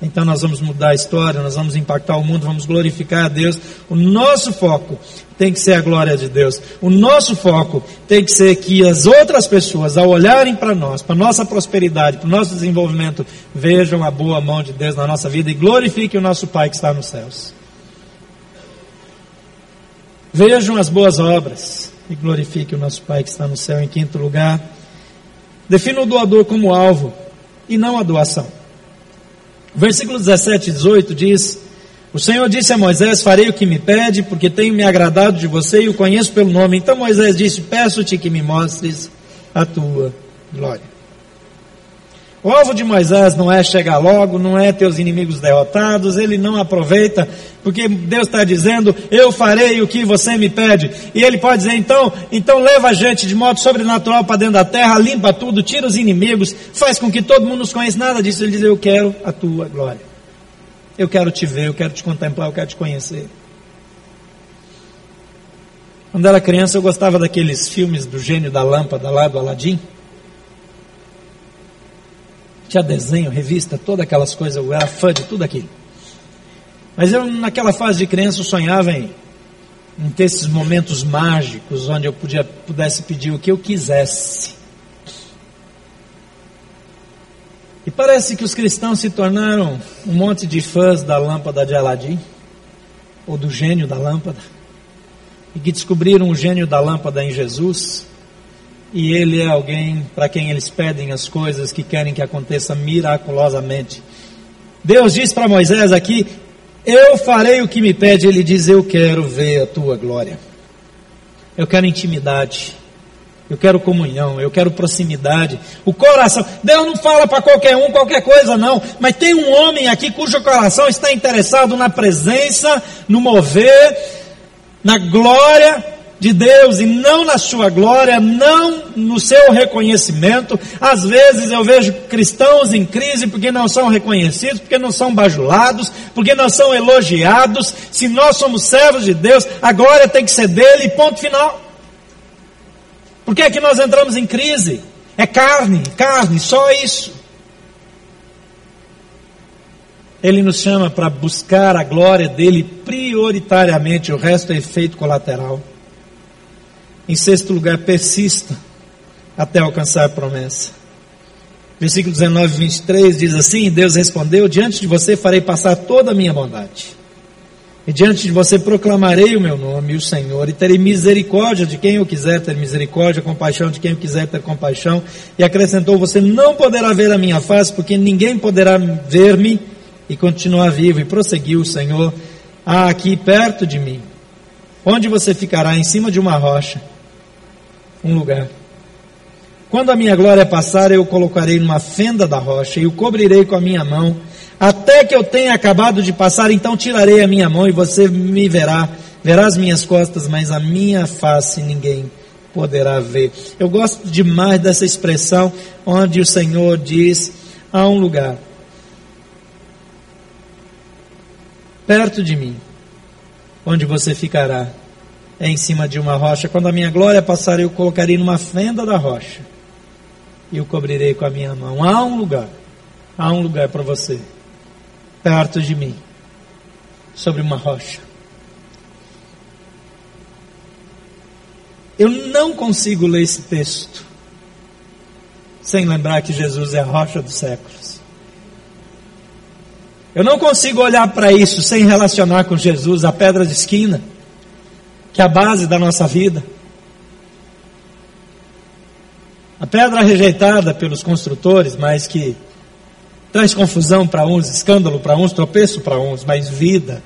então nós vamos mudar a história, nós vamos impactar o mundo, vamos glorificar a Deus. O nosso foco tem que ser a glória de Deus. O nosso foco tem que ser que as outras pessoas, ao olharem para nós, para nossa prosperidade, para o nosso desenvolvimento, vejam a boa mão de Deus na nossa vida e glorifiquem o nosso Pai que está nos céus. Vejam as boas obras e glorifique o nosso Pai que está no céu. Em quinto lugar, defina o doador como alvo e não a doação. Versículo 17 e 18 diz: O Senhor disse a Moisés: Farei o que me pede, porque tenho me agradado de você e o conheço pelo nome. Então Moisés disse: Peço-te que me mostres a tua glória. O alvo de Moisés não é chegar logo, não é ter os inimigos derrotados, ele não aproveita, porque Deus está dizendo, eu farei o que você me pede. E ele pode dizer, então, então leva a gente de modo sobrenatural para dentro da terra, limpa tudo, tira os inimigos, faz com que todo mundo nos conheça. Nada disso. Ele diz, eu quero a tua glória. Eu quero te ver, eu quero te contemplar, eu quero te conhecer. Quando era criança, eu gostava daqueles filmes do gênio da lâmpada lá do Aladim. Tinha desenho, revista, todas aquelas coisas, eu era fã de tudo aquilo. Mas eu, naquela fase de criança, sonhava em, em ter esses momentos mágicos, onde eu podia, pudesse pedir o que eu quisesse. E parece que os cristãos se tornaram um monte de fãs da lâmpada de Aladim, ou do gênio da lâmpada, e que descobriram o gênio da lâmpada em Jesus, e ele é alguém para quem eles pedem as coisas que querem que aconteça miraculosamente. Deus diz para Moisés aqui: Eu farei o que me pede. Ele diz: Eu quero ver a tua glória. Eu quero intimidade. Eu quero comunhão, eu quero proximidade. O coração, Deus não fala para qualquer um qualquer coisa, não. Mas tem um homem aqui cujo coração está interessado na presença, no mover, na glória de Deus e não na sua glória, não no seu reconhecimento. Às vezes eu vejo cristãos em crise porque não são reconhecidos, porque não são bajulados, porque não são elogiados. Se nós somos servos de Deus, a glória tem que ser dele, ponto final. Por que é que nós entramos em crise? É carne, carne, só isso. Ele nos chama para buscar a glória dele prioritariamente, o resto é efeito colateral. Em sexto lugar, persista até alcançar a promessa. Versículo 19 e 23 diz assim: Deus respondeu: Diante de você farei passar toda a minha bondade. E diante de você proclamarei o meu nome, o Senhor, e terei misericórdia de quem eu quiser ter misericórdia, compaixão de quem eu quiser ter compaixão. E acrescentou: Você não poderá ver a minha face, porque ninguém poderá ver-me e continuar vivo. E prosseguiu o Senhor: Ah, aqui perto de mim, onde você ficará em cima de uma rocha um lugar. Quando a minha glória passar, eu o colocarei numa fenda da rocha e o cobrirei com a minha mão, até que eu tenha acabado de passar, então tirarei a minha mão e você me verá, verá as minhas costas, mas a minha face ninguém poderá ver. Eu gosto demais dessa expressão onde o Senhor diz há um lugar perto de mim, onde você ficará em cima de uma rocha. Quando a minha glória passar, eu colocarei numa fenda da rocha e o cobrirei com a minha mão. Há um lugar, há um lugar para você, perto de mim, sobre uma rocha. Eu não consigo ler esse texto sem lembrar que Jesus é a rocha dos séculos. Eu não consigo olhar para isso sem relacionar com Jesus, a pedra de esquina, que é a base da nossa vida. A pedra rejeitada pelos construtores, mas que traz confusão para uns, escândalo para uns, tropeço para uns, mas vida.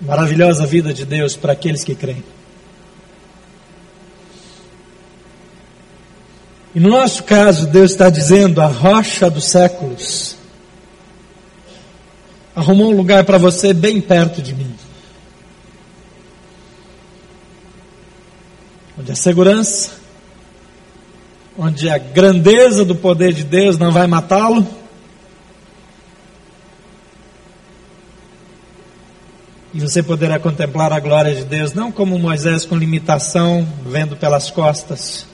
Maravilhosa vida de Deus para aqueles que creem. E no nosso caso, Deus está dizendo: a rocha dos séculos arrumou um lugar para você bem perto de mim. Onde a segurança, onde a grandeza do poder de Deus não vai matá-lo. E você poderá contemplar a glória de Deus, não como Moisés com limitação, vendo pelas costas,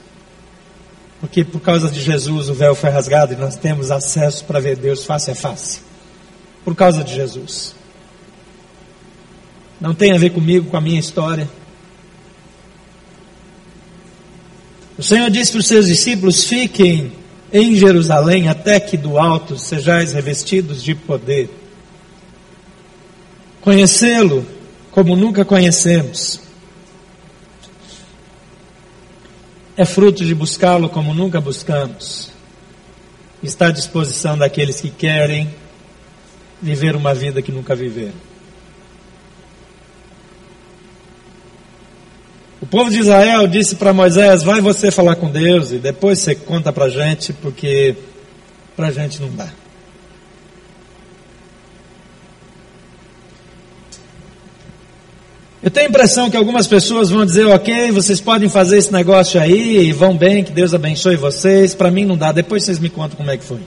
porque por causa de Jesus o véu foi rasgado e nós temos acesso para ver Deus face a face. Por causa de Jesus. Não tem a ver comigo, com a minha história. O Senhor disse para os seus discípulos: fiquem em Jerusalém até que do alto sejais revestidos de poder. Conhecê-lo como nunca conhecemos é fruto de buscá-lo como nunca buscamos. Está à disposição daqueles que querem viver uma vida que nunca viveram. O povo de Israel disse para Moisés: Vai você falar com Deus e depois você conta para a gente, porque para a gente não dá. Eu tenho a impressão que algumas pessoas vão dizer, ok, vocês podem fazer esse negócio aí, vão bem, que Deus abençoe vocês. Para mim não dá, depois vocês me contam como é que foi.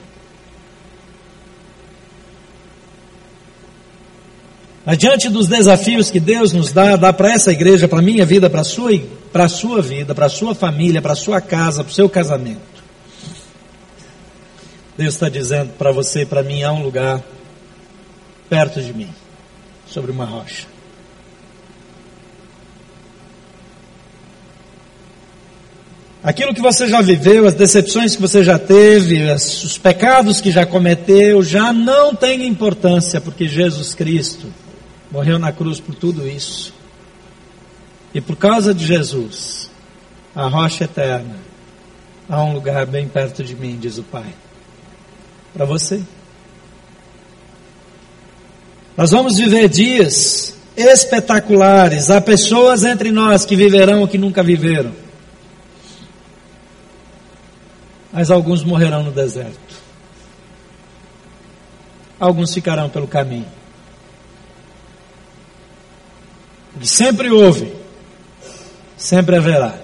Adiante dos desafios que Deus nos dá, dá para essa igreja, para a minha vida, para a sua, para a sua vida, para a sua família, para a sua casa, para o seu casamento. Deus está dizendo para você e para mim, há um lugar perto de mim, sobre uma rocha. Aquilo que você já viveu, as decepções que você já teve, os pecados que já cometeu, já não tem importância, porque Jesus Cristo morreu na cruz por tudo isso. E por causa de Jesus, a rocha eterna, há um lugar bem perto de mim, diz o Pai. Para você. Nós vamos viver dias espetaculares. Há pessoas entre nós que viverão o que nunca viveram mas alguns morrerão no deserto. Alguns ficarão pelo caminho. E sempre houve, sempre haverá,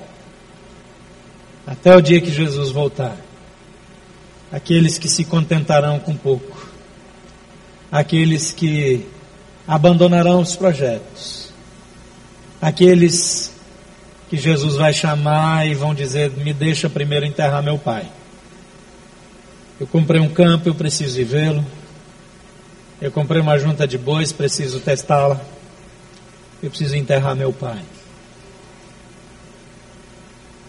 até o dia que Jesus voltar. Aqueles que se contentarão com pouco, aqueles que abandonarão os projetos, aqueles que Jesus vai chamar e vão dizer: Me deixa primeiro enterrar meu pai. Eu comprei um campo, eu preciso vê-lo. Eu comprei uma junta de bois, preciso testá-la. Eu preciso enterrar meu pai.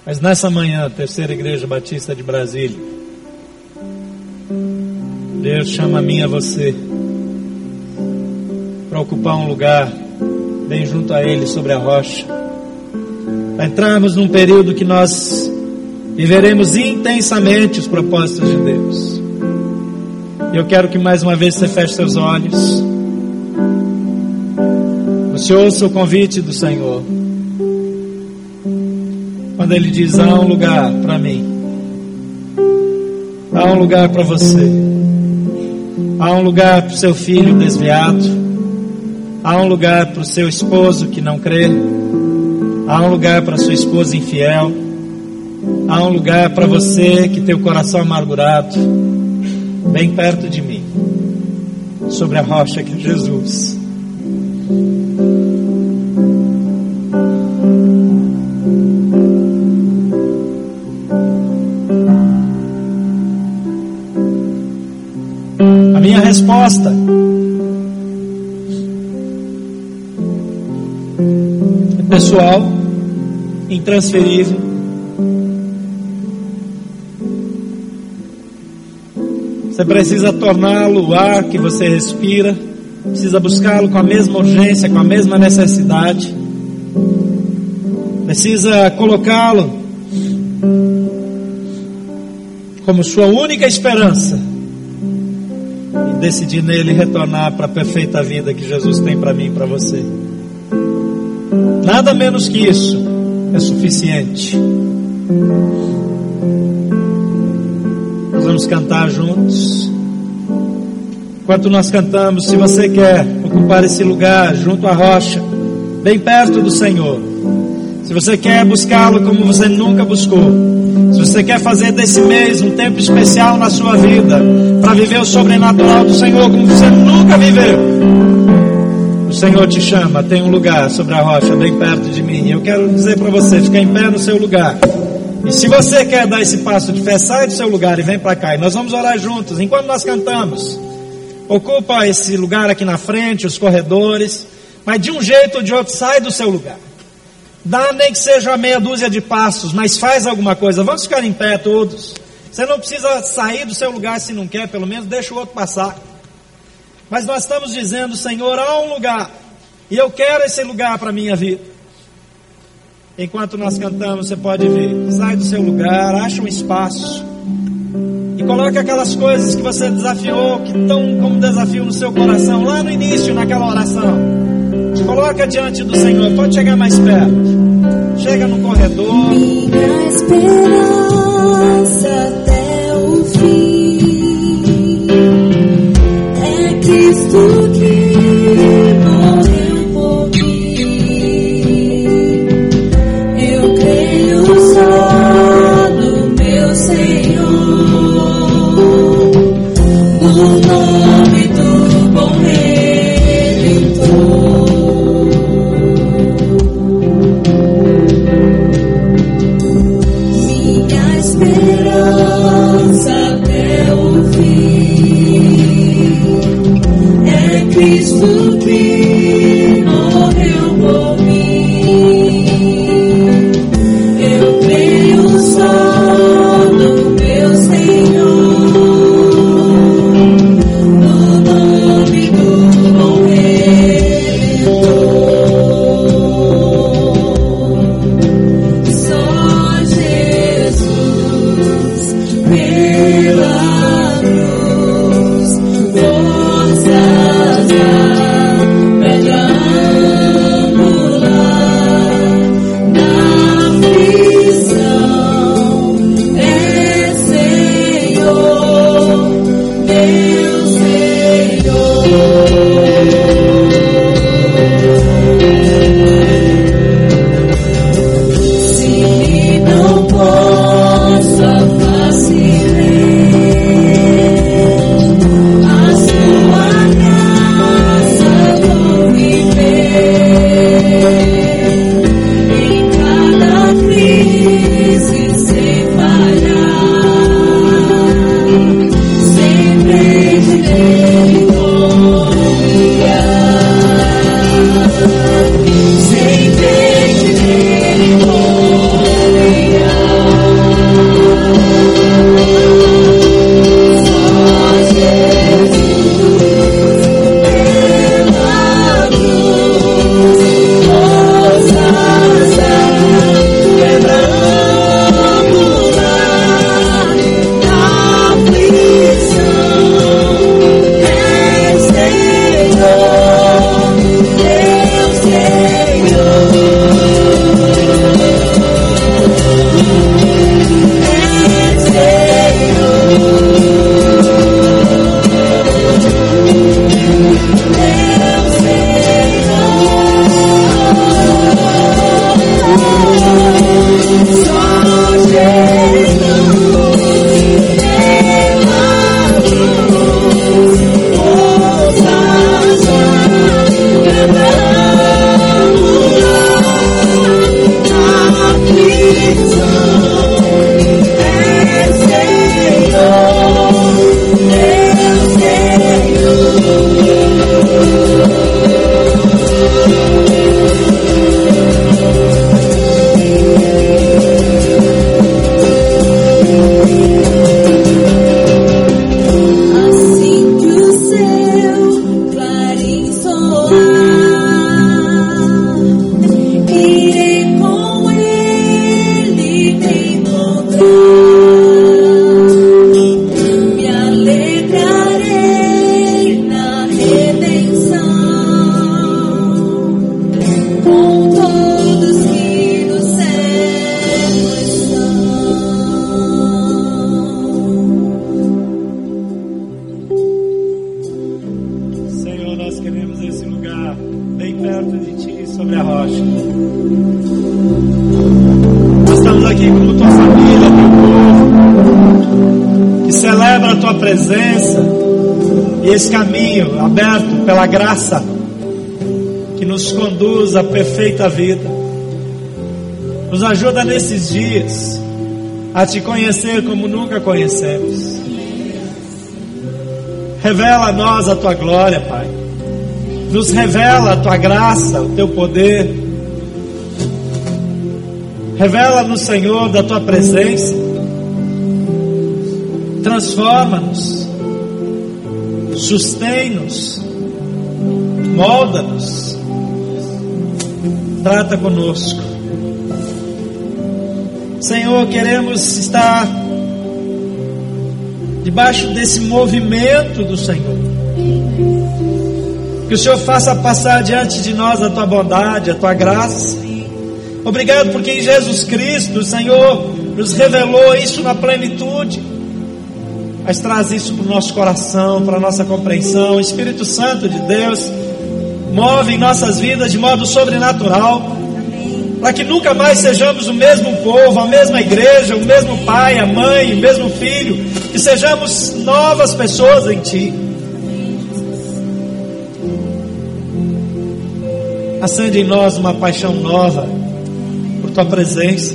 Mas nessa manhã, terceira igreja batista de Brasília, Deus chama a mim a você para ocupar um lugar bem junto a Ele sobre a rocha para entrarmos num período que nós viveremos intensamente os propósitos de Deus. Eu quero que mais uma vez você feche seus olhos. Você ouça o convite do Senhor. Quando Ele diz: há um lugar para mim, há um lugar para você, há um lugar para o seu filho desviado, há um lugar para o seu esposo que não crê. Há um lugar para sua esposa infiel. Há um lugar para você que tem o coração amargurado. Bem perto de mim. Sobre a rocha que é Jesus. Resposta. É pessoal intransferível. Você precisa torná-lo o ar que você respira, precisa buscá-lo com a mesma urgência, com a mesma necessidade, precisa colocá-lo como sua única esperança decidir nele retornar para a perfeita vida que Jesus tem para mim e para você. Nada menos que isso é suficiente. Nós vamos cantar juntos. Enquanto nós cantamos, se você quer ocupar esse lugar junto à rocha, bem perto do Senhor, se você quer buscá-lo como você nunca buscou, você quer fazer desse mês um tempo especial na sua vida, para viver o sobrenatural do Senhor como você nunca viveu, o Senhor te chama, tem um lugar sobre a rocha bem perto de mim. Eu quero dizer para você, fica em pé no seu lugar. E se você quer dar esse passo de fé, sai do seu lugar e vem para cá. E nós vamos orar juntos enquanto nós cantamos. Ocupa esse lugar aqui na frente, os corredores. Mas de um jeito ou de outro, sai do seu lugar. Dá nem que seja meia dúzia de passos, mas faz alguma coisa. Vamos ficar em pé todos. Você não precisa sair do seu lugar se não quer, pelo menos deixa o outro passar. Mas nós estamos dizendo, Senhor, há um lugar. E eu quero esse lugar para a minha vida. Enquanto nós cantamos, você pode vir. Sai do seu lugar, acha um espaço. E coloque aquelas coisas que você desafiou, que estão como desafio no seu coração, lá no início, naquela oração. Coloca diante do Senhor. Pode chegar mais perto. Chega no corredor. Minha esperança até o fim é Cristo perfeita vida. Nos ajuda nesses dias a te conhecer como nunca conhecemos. Revela a nós a tua glória, Pai. Nos revela a tua graça, o teu poder. Revela-nos, Senhor, da tua presença. Transforma-nos. Sustém-nos. Molda-nos. Trata conosco. Senhor, queremos estar debaixo desse movimento do Senhor. Que o Senhor faça passar diante de nós a tua bondade, a tua graça. Obrigado porque em Jesus Cristo o Senhor nos revelou isso na plenitude. Mas traz isso para o nosso coração, para a nossa compreensão. Espírito Santo de Deus move em nossas vidas de modo sobrenatural para que nunca mais sejamos o mesmo povo, a mesma igreja, o mesmo pai, a mãe, o mesmo filho, que sejamos novas pessoas em Ti. Acende em nós uma paixão nova por Tua presença.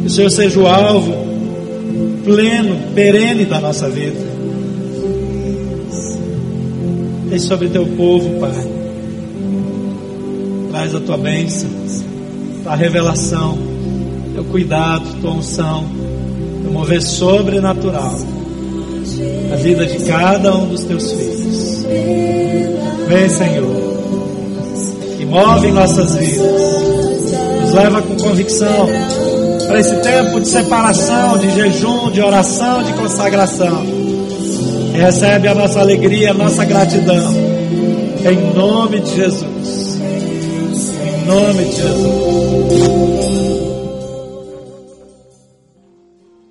Que o Senhor seja o alvo pleno, perene da nossa vida. Tem sobre Teu povo, Pai traz a tua bênção, a revelação, teu cuidado, tua unção, teu mover sobrenatural na vida de cada um dos teus filhos. Vem, Senhor, e move nossas vidas, nos leva com convicção para esse tempo de separação, de jejum, de oração, de consagração. Recebe a nossa alegria, a nossa gratidão, em nome de Jesus nome de Jesus.